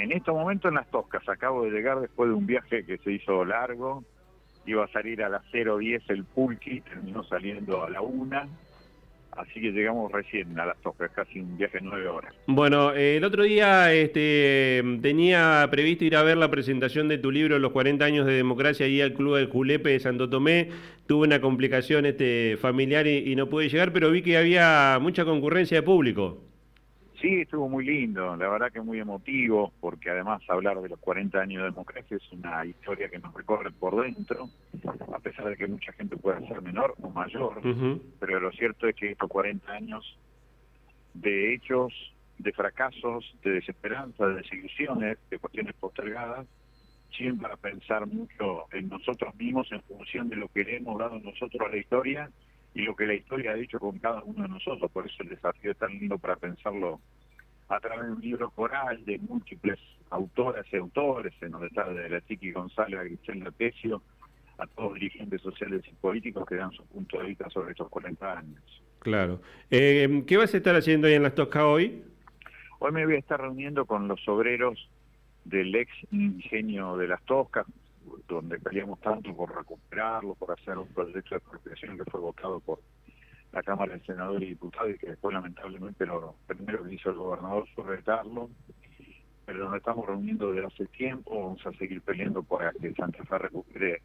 En estos momentos en las Toscas, acabo de llegar después de un viaje que se hizo largo, iba a salir a las 0.10 el Pulqui, terminó saliendo a la 1 así que llegamos recién a las Toscas, casi un viaje de nueve horas. Bueno, eh, el otro día este, tenía previsto ir a ver la presentación de tu libro Los 40 años de democracia ahí al Club del Julepe de Santo Tomé. Tuve una complicación este, familiar y no pude llegar, pero vi que había mucha concurrencia de público. Sí, estuvo muy lindo, la verdad que muy emotivo, porque además hablar de los 40 años de democracia es una historia que nos recorre por dentro, a pesar de que mucha gente puede ser menor o mayor, pero lo cierto es que estos 40 años de hechos, de fracasos, de desesperanza, de desilusiones, de cuestiones postergadas, siempre a pensar mucho en nosotros mismos en función de lo que le hemos dado nosotros a la historia y lo que la historia ha dicho con cada uno de nosotros. Por eso el desafío es tan lindo para pensarlo a través de un libro coral de múltiples autoras y autores, en donde está de la Chiqui González a Griselda Pecio, a todos dirigentes sociales y políticos que dan su punto de vista sobre estos 40 años. Claro. Eh, ¿Qué vas a estar haciendo ahí en las Toscas hoy? Hoy me voy a estar reuniendo con los obreros del ex ingenio de las Toscas, donde peleamos tanto por recuperarlo, por hacer un proyecto de expropiación que fue votado por la Cámara de Senadores y Diputados y que después lamentablemente lo primero que hizo el gobernador fue retarlo, pero nos estamos reuniendo desde hace tiempo, vamos a seguir peleando para que Santa Fe recupere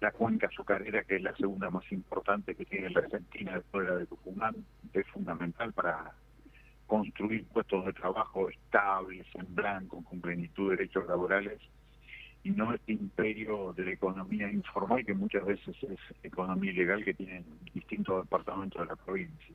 la cuenca azucarera, que es la segunda más importante que tiene la Argentina después de la de Tucumán, es fundamental para construir puestos de trabajo estables, en blanco, con plenitud de derechos laborales y no este imperio de la economía informal que muchas veces es economía ilegal que tienen distintos departamentos de la provincia.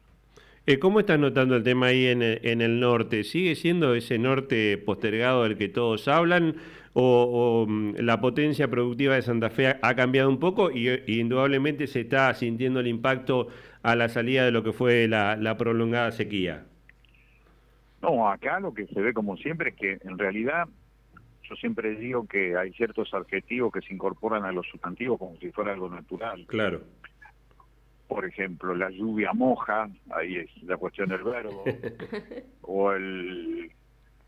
Eh, ¿Cómo estás notando el tema ahí en el, norte? ¿Sigue siendo ese norte postergado del que todos hablan o, mm, la potencia productiva de Santa Fe ha, cambiado un poco y, indudablemente se está sintiendo el impacto a la salida de lo que fue la, la prolongada sequía? No, acá lo que se ve como siempre es que en realidad yo siempre digo que hay ciertos adjetivos que se incorporan a los sustantivos como si fuera algo natural. Claro. Por ejemplo, la lluvia moja, ahí es la cuestión del verbo, o el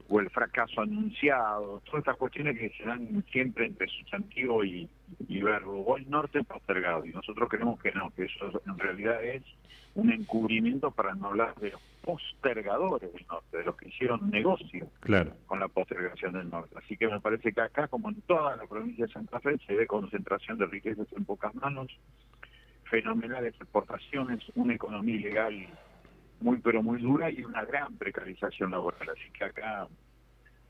o el fracaso anunciado, todas estas cuestiones que se dan siempre entre sustantivo y, y verbo, o el norte postergado, y nosotros creemos que no, que eso en realidad es un encubrimiento para no hablar de los postergadores del norte, de los que hicieron negocio con la postergación del norte. Así que me parece que acá, como en toda la provincia de Santa Fe, se ve concentración de riquezas en pocas manos, fenomenales exportaciones, una economía ilegal muy pero muy dura y una gran precarización laboral. Así que acá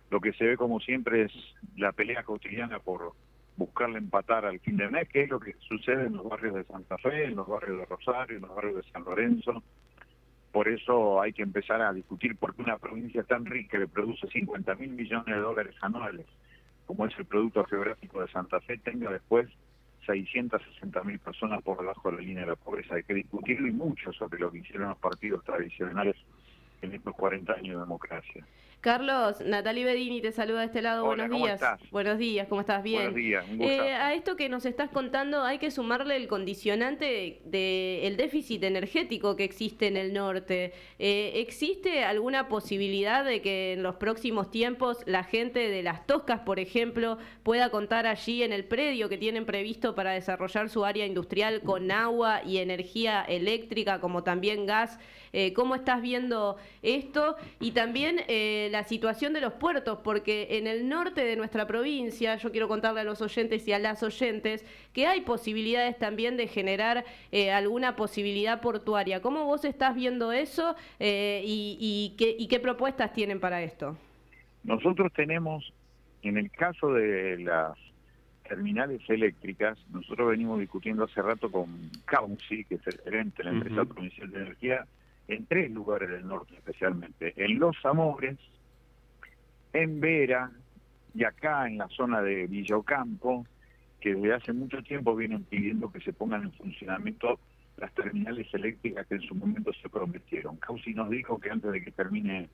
lo que se ve como siempre es la pelea cotidiana por buscarle empatar al fin que es lo que sucede en los barrios de Santa Fe, en los barrios de Rosario, en los barrios de San Lorenzo. Por eso hay que empezar a discutir por qué una provincia tan rica que produce 50 mil millones de dólares anuales, como es el producto geográfico de Santa Fe, tenga después 660 mil personas por debajo de la línea de la pobreza. Hay que discutirlo y mucho sobre lo que hicieron los partidos tradicionales en estos 40 años de democracia. Carlos, Natalie Bedini te saluda de este lado. Buenos días. Buenos días, ¿cómo estás? Bien. Buenos días. Eh, a esto que nos estás contando hay que sumarle el condicionante del déficit energético que existe en el norte. Eh, ¿Existe alguna posibilidad de que en los próximos tiempos la gente de las Toscas, por ejemplo, pueda contar allí en el predio que tienen previsto para desarrollar su área industrial con agua y energía eléctrica, como también gas? Eh, ¿Cómo estás viendo esto? Y también la situación de los puertos, porque en el norte de nuestra provincia, yo quiero contarle a los oyentes y a las oyentes, que hay posibilidades también de generar eh, alguna posibilidad portuaria. ¿Cómo vos estás viendo eso eh, y, qué, y qué propuestas tienen para esto? Nosotros tenemos, en el caso de las terminales eléctricas, nosotros venimos discutiendo hace rato con Cauci, que es el gerente de la empresa provincial de energía, en tres lugares del norte especialmente. En Los Amores, en Vera y acá en la zona de Villocampo, que desde hace mucho tiempo vienen pidiendo que se pongan en funcionamiento las terminales eléctricas que en su momento se prometieron. Causi nos dijo que antes de que termine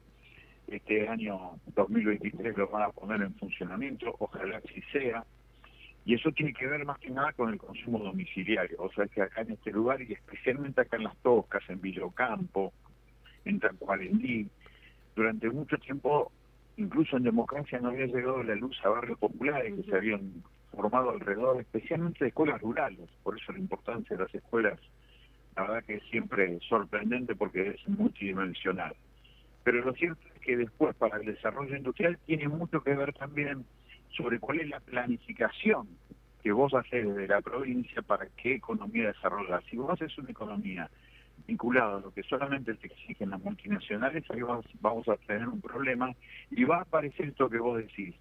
este año 2023 lo van a poner en funcionamiento, ojalá así sea, y eso tiene que ver más que nada con el consumo domiciliario, o sea que acá en este lugar, y especialmente acá en Las Toscas, en Villocampo, en Tacuarendí, durante mucho tiempo incluso en democracia no había llegado la luz a barrios populares que se habían formado alrededor, especialmente de escuelas rurales, por eso la importancia de las escuelas, la verdad que es siempre sorprendente porque es multidimensional. Pero lo cierto es que después para el desarrollo industrial tiene mucho que ver también sobre cuál es la planificación que vos haces desde la provincia para qué economía desarrollar. Si vos haces una economía vinculada a lo que solamente te exigen las multinacionales, ahí vamos a tener un problema y va a aparecer esto que vos decís.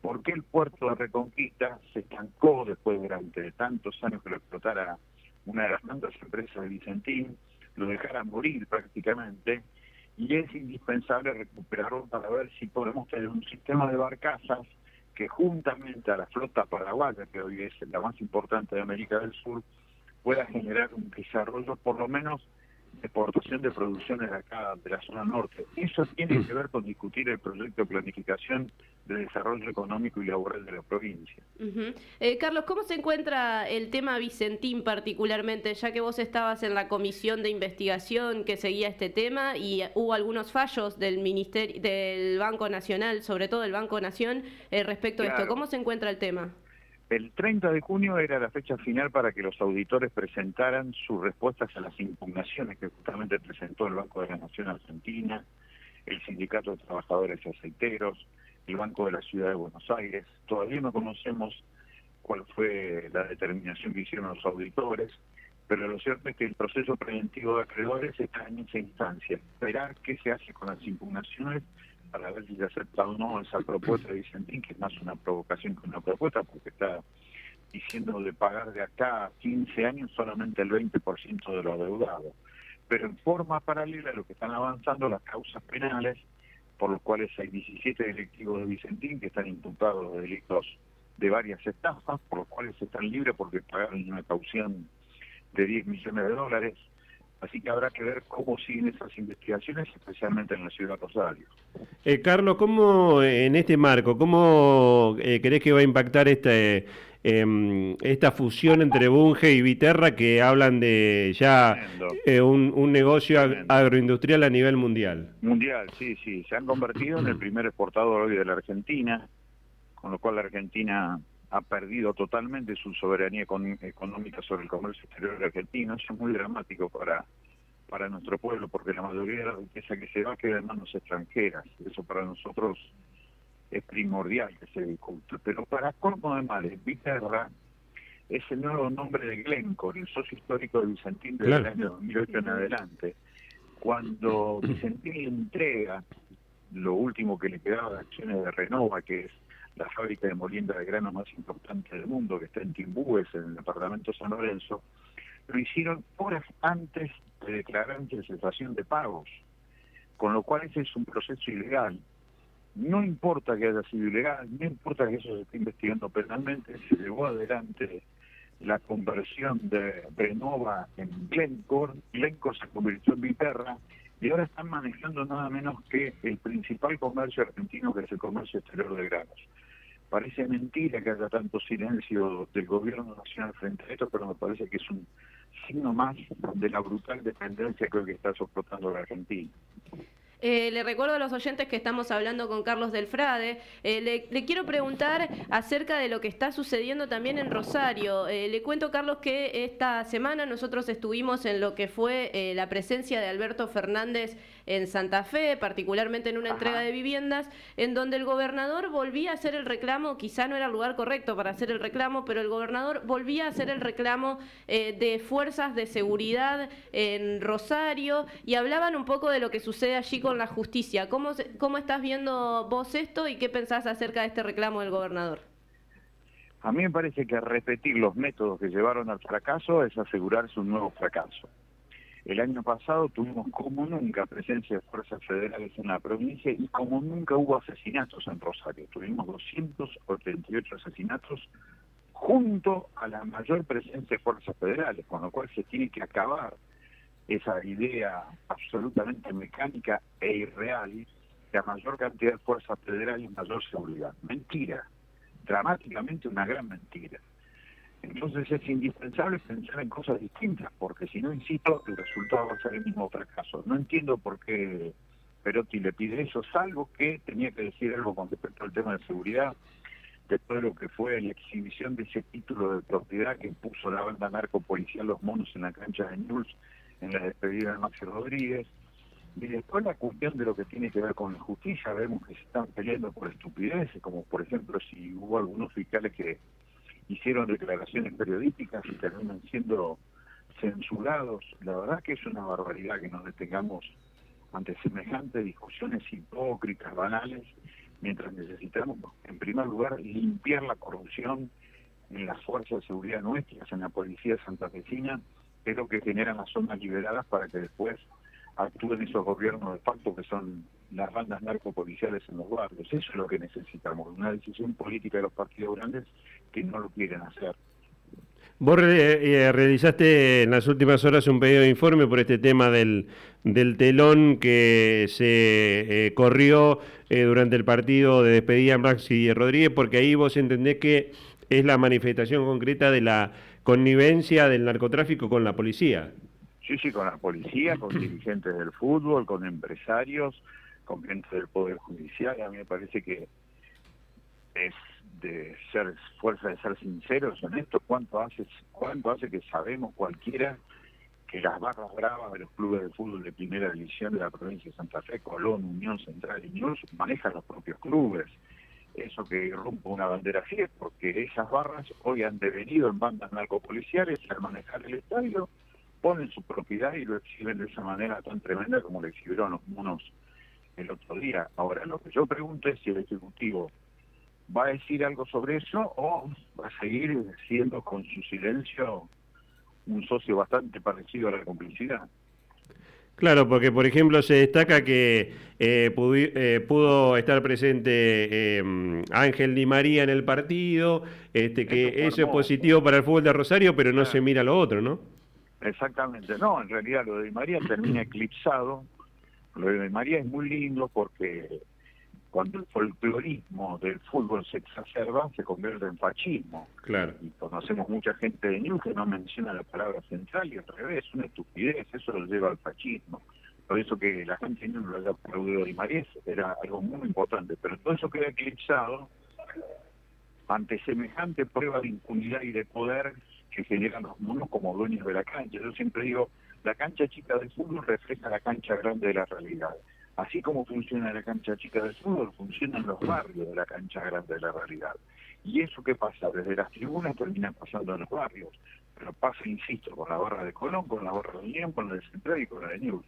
¿Por qué el puerto de Reconquista se estancó después durante tantos años que lo explotara una de las tantas empresas de Vicentín? Lo dejara morir prácticamente y es indispensable recuperarlo para ver si podemos tener un sistema de barcazas que juntamente a la flota paraguaya, que hoy es la más importante de América del Sur, pueda generar un desarrollo por lo menos exportación de producciones de acá, de la zona norte. Eso tiene que ver con discutir el proyecto de planificación de desarrollo económico y laboral de la provincia. Eh, Carlos, ¿cómo se encuentra el tema Vicentín particularmente, ya que vos estabas en la comisión de investigación que seguía este tema y hubo algunos fallos del ministerio, del Banco Nacional, sobre todo el Banco Nación, eh, respecto a esto? ¿Cómo se encuentra el tema? El 30 de junio era la fecha final para que los auditores presentaran sus respuestas a las impugnaciones que justamente presentó el Banco de la Nación Argentina, el Sindicato de Trabajadores Aceiteros, el Banco de la Ciudad de Buenos Aires. Todavía no conocemos cuál fue la determinación que hicieron los auditores, pero lo cierto es que el proceso preventivo de acreedores está en esa instancia. Esperar qué se hace con las impugnaciones para ver si se acepta o no esa propuesta de Vicentín, que es más una provocación que una propuesta, porque está diciendo de pagar de acá a 15 años solamente el 20% de los deudados. Pero en forma paralela lo que están avanzando las causas penales, por los cuales hay 17 directivos de Vicentín que están imputados de delitos de varias estafas, por los cuales están libres porque pagaron una caución de 10 millones de dólares, Así que habrá que ver cómo siguen esas investigaciones, especialmente en la ciudad de Rosario. Eh, Carlos, ¿cómo en este marco, cómo eh, crees que va a impactar este, em, esta fusión entre Bunge y Viterra que hablan de ya eh, un, negocio agroindustrial a nivel mundial? Mundial, sí, sí. Se han convertido en el primer exportador hoy de la Argentina, con lo cual la Argentina ha perdido totalmente su soberanía económica sobre el comercio exterior argentino. Eso es muy dramático para, para nuestro pueblo, porque la mayoría de la riqueza que se va queda en manos extranjeras. Eso para nosotros es primordial que se discute. Pero para colmo de males, Viterra es el nuevo nombre de Glencore, el socio histórico de Vicentín desde el año 2008 en adelante. Cuando Vicentín le entrega lo último que le quedaba de acciones de Renova, que es la fábrica de molienda de grano más importante del mundo, que está en Timbúes, en el departamento San Lorenzo, lo hicieron horas antes de declarar cesación de pagos, con lo cual ese es un proceso ilegal. No importa que haya sido ilegal, no importa que eso se esté investigando penalmente, se llevó adelante la conversión de Renova en Glencore, Glencore se convirtió en Viterra, y ahora están manejando nada menos que el principal comercio argentino, que es el comercio exterior de granos. Parece mentira que haya tanto silencio del gobierno nacional frente a esto, pero me parece que es un signo más de la brutal dependencia que está soportando la Argentina. Eh, le recuerdo a los oyentes que estamos hablando con Carlos Delfrade. Eh, le, quiero preguntar acerca de lo que está sucediendo también en Rosario. Eh, le cuento, Carlos, que esta semana nosotros estuvimos en lo que fue la presencia de Alberto Fernández en Santa Fe, particularmente en una entrega de viviendas, en donde el gobernador volvía a hacer el reclamo, quizá no era el lugar correcto para hacer el reclamo, pero el gobernador volvía a hacer el reclamo de fuerzas de seguridad en Rosario y hablaban un poco de lo que sucede allí con la justicia. ¿Cómo, ¿Cómo estás viendo vos esto y qué pensás acerca de este reclamo del gobernador? A mí me parece que repetir los métodos que llevaron al fracaso es asegurarse un nuevo fracaso. El año pasado tuvimos como nunca presencia de fuerzas federales en la provincia y como nunca hubo asesinatos en Rosario. Tuvimos 288 asesinatos junto a la mayor presencia de fuerzas federales, con lo cual se tiene que acabar esa idea absolutamente mecánica e irreal que a mayor cantidad de fuerzas federales mayor seguridad. Mentira, dramáticamente una gran mentira. Entonces es indispensable pensar en cosas distintas, porque si no, insisto, el resultado va a ser el mismo fracaso. No entiendo por qué Perotti le pide eso, salvo que tenía que decir algo con respecto al tema de seguridad, después de lo que fue la exhibición de ese título de propiedad que puso la banda narco policial Los Monos en la cancha de News en la despedida de Maxi Rodríguez. Y después la cuestión de lo que tiene que ver con la justicia, vemos que se están peleando por estupideces, como por ejemplo si hubo algunos fiscales que hicieron declaraciones periodísticas y terminan siendo censurados. La verdad que es una barbaridad que nos detengamos ante semejantes discusiones hipócritas, banales, mientras necesitamos, en primer lugar, limpiar la corrupción en las fuerzas de seguridad nuestras, en la policía santafesina, que es lo que generan las zonas liberadas para que después actúen esos gobiernos de facto que son las bandas narcopoliciales en los barrios. Eso es lo que necesitamos, una decisión política de los partidos grandes que no lo quieren hacer. Vos eh, realizaste en las últimas horas un pedido de informe por este tema del, del telón que se eh, corrió eh, durante el partido de despedida Maxi Rodríguez, porque ahí vos entendés que es la manifestación concreta de la connivencia del narcotráfico con la policía. Sí, sí, con la policía, con dirigentes del fútbol, con empresarios, con gente del Poder Judicial. A mí me parece que es de ser fuerza de ser sinceros en esto, cuánto hace, cuánto hace que sabemos cualquiera que las barras bravas de los clubes de fútbol de primera división de la provincia de Santa Fe, Colón, Unión Central y News manejan los propios clubes. Eso que rompe una bandera fiel, porque esas barras hoy han devenido en bandas narcopoliciales al manejar el estadio, ponen su propiedad y lo exhiben de esa manera tan tremenda como lo exhibieron los monos el otro día. Ahora, lo que yo pregunto es si el Ejecutivo va a decir algo sobre eso o va a seguir siendo con su silencio un socio bastante parecido a la complicidad. Claro, porque por ejemplo se destaca que eh, eh, pudo, estar presente eh, Ángel Di María en el partido, este, que eso, es positivo para el fútbol de Rosario, pero no se mira lo otro, ¿no? Exactamente, no, en realidad lo de Di María termina eclipsado. Lo de María es muy lindo porque cuando el folclorismo del fútbol se exacerba, se convierte en fascismo. Claro. Y conocemos mucha gente de News que no menciona la palabra central y al revés, una estupidez, eso lo lleva al fascismo. Por eso que la gente no lo haya aplaudido y María era algo muy importante, pero todo eso queda eclipsado ante semejante prueba de impunidad y de poder que generan los monos como dueños de la cancha. Yo siempre digo, la cancha chica del fútbol refleja la cancha grande de la realidad. Así como funciona la cancha chica del fútbol, funcionan los barrios de la cancha grande de la realidad. Y eso que pasa desde las tribunas termina pasando en los barrios. Pero pasa, insisto, con la barra de Colón, con la barra de Unión, con la de Central y con la de News.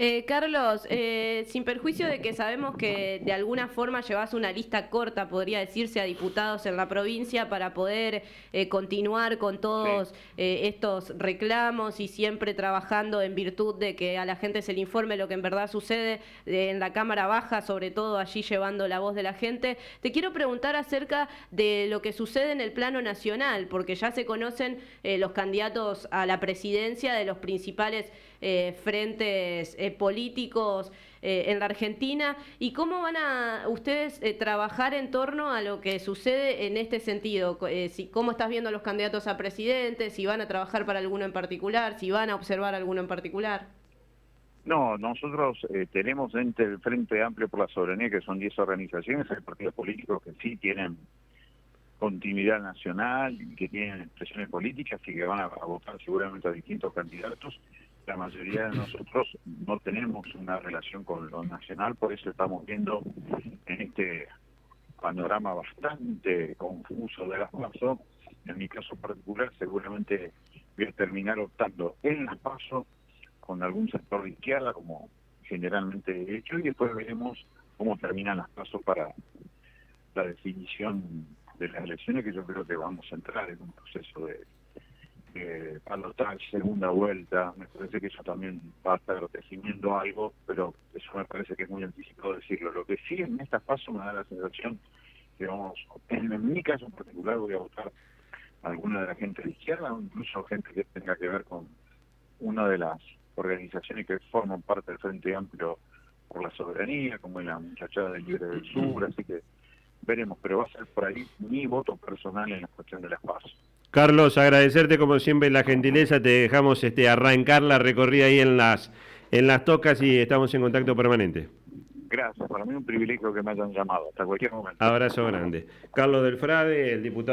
Eh, Carlos, eh, sin perjuicio de que sabemos que de alguna forma llevas una lista corta, podría decirse, a diputados en la provincia para poder eh, continuar con todos estos reclamos y siempre trabajando en virtud de que a la gente se le informe lo que en verdad sucede en la Cámara Baja, sobre todo allí llevando la voz de la gente. Te quiero preguntar acerca de lo que sucede en el plano nacional, porque ya se conocen los candidatos a la presidencia de los principales frentes políticos eh, en la Argentina y cómo van a ustedes eh, trabajar en torno a lo que sucede en este sentido, eh, si, cómo estás viendo a los candidatos a presidente, si van a trabajar para alguno en particular, si van a observar alguno en particular. No, nosotros tenemos entre el Frente Amplio por la Soberanía, que son 10 organizaciones, hay partidos políticos que sí tienen continuidad nacional, que tienen expresiones políticas y que van a votar seguramente a distintos candidatos la mayoría de nosotros no tenemos una relación con lo nacional, por eso estamos viendo en este panorama bastante confuso de las PASO. En mi caso particular, seguramente voy a terminar optando en las PASO con algún sector de izquierda, como generalmente he hecho, y después veremos cómo terminan las PASO para la definición de las elecciones, que yo creo que vamos a entrar en un proceso de eh, tal segunda vuelta, me parece que eso también va a estar definiendo algo, pero eso me parece que es muy anticipado decirlo. Lo que sí en estas pasos me da la sensación que vamos, en, mi caso en particular voy a votar alguna de la gente de izquierda o incluso gente que tenga que ver con una de las organizaciones que forman parte del Frente Amplio por la Soberanía, como la muchachada del Libre del Sur, así que veremos, pero va a ser por ahí mi voto personal en la cuestión de las pasos. Carlos, agradecerte como siempre la gentileza, te dejamos este, arrancar la recorrida ahí en las en las tocas y estamos en contacto permanente. Gracias, para mí es un privilegio que me hayan llamado, hasta cualquier momento. Abrazo grande. Carlos Del Frade, el diputado.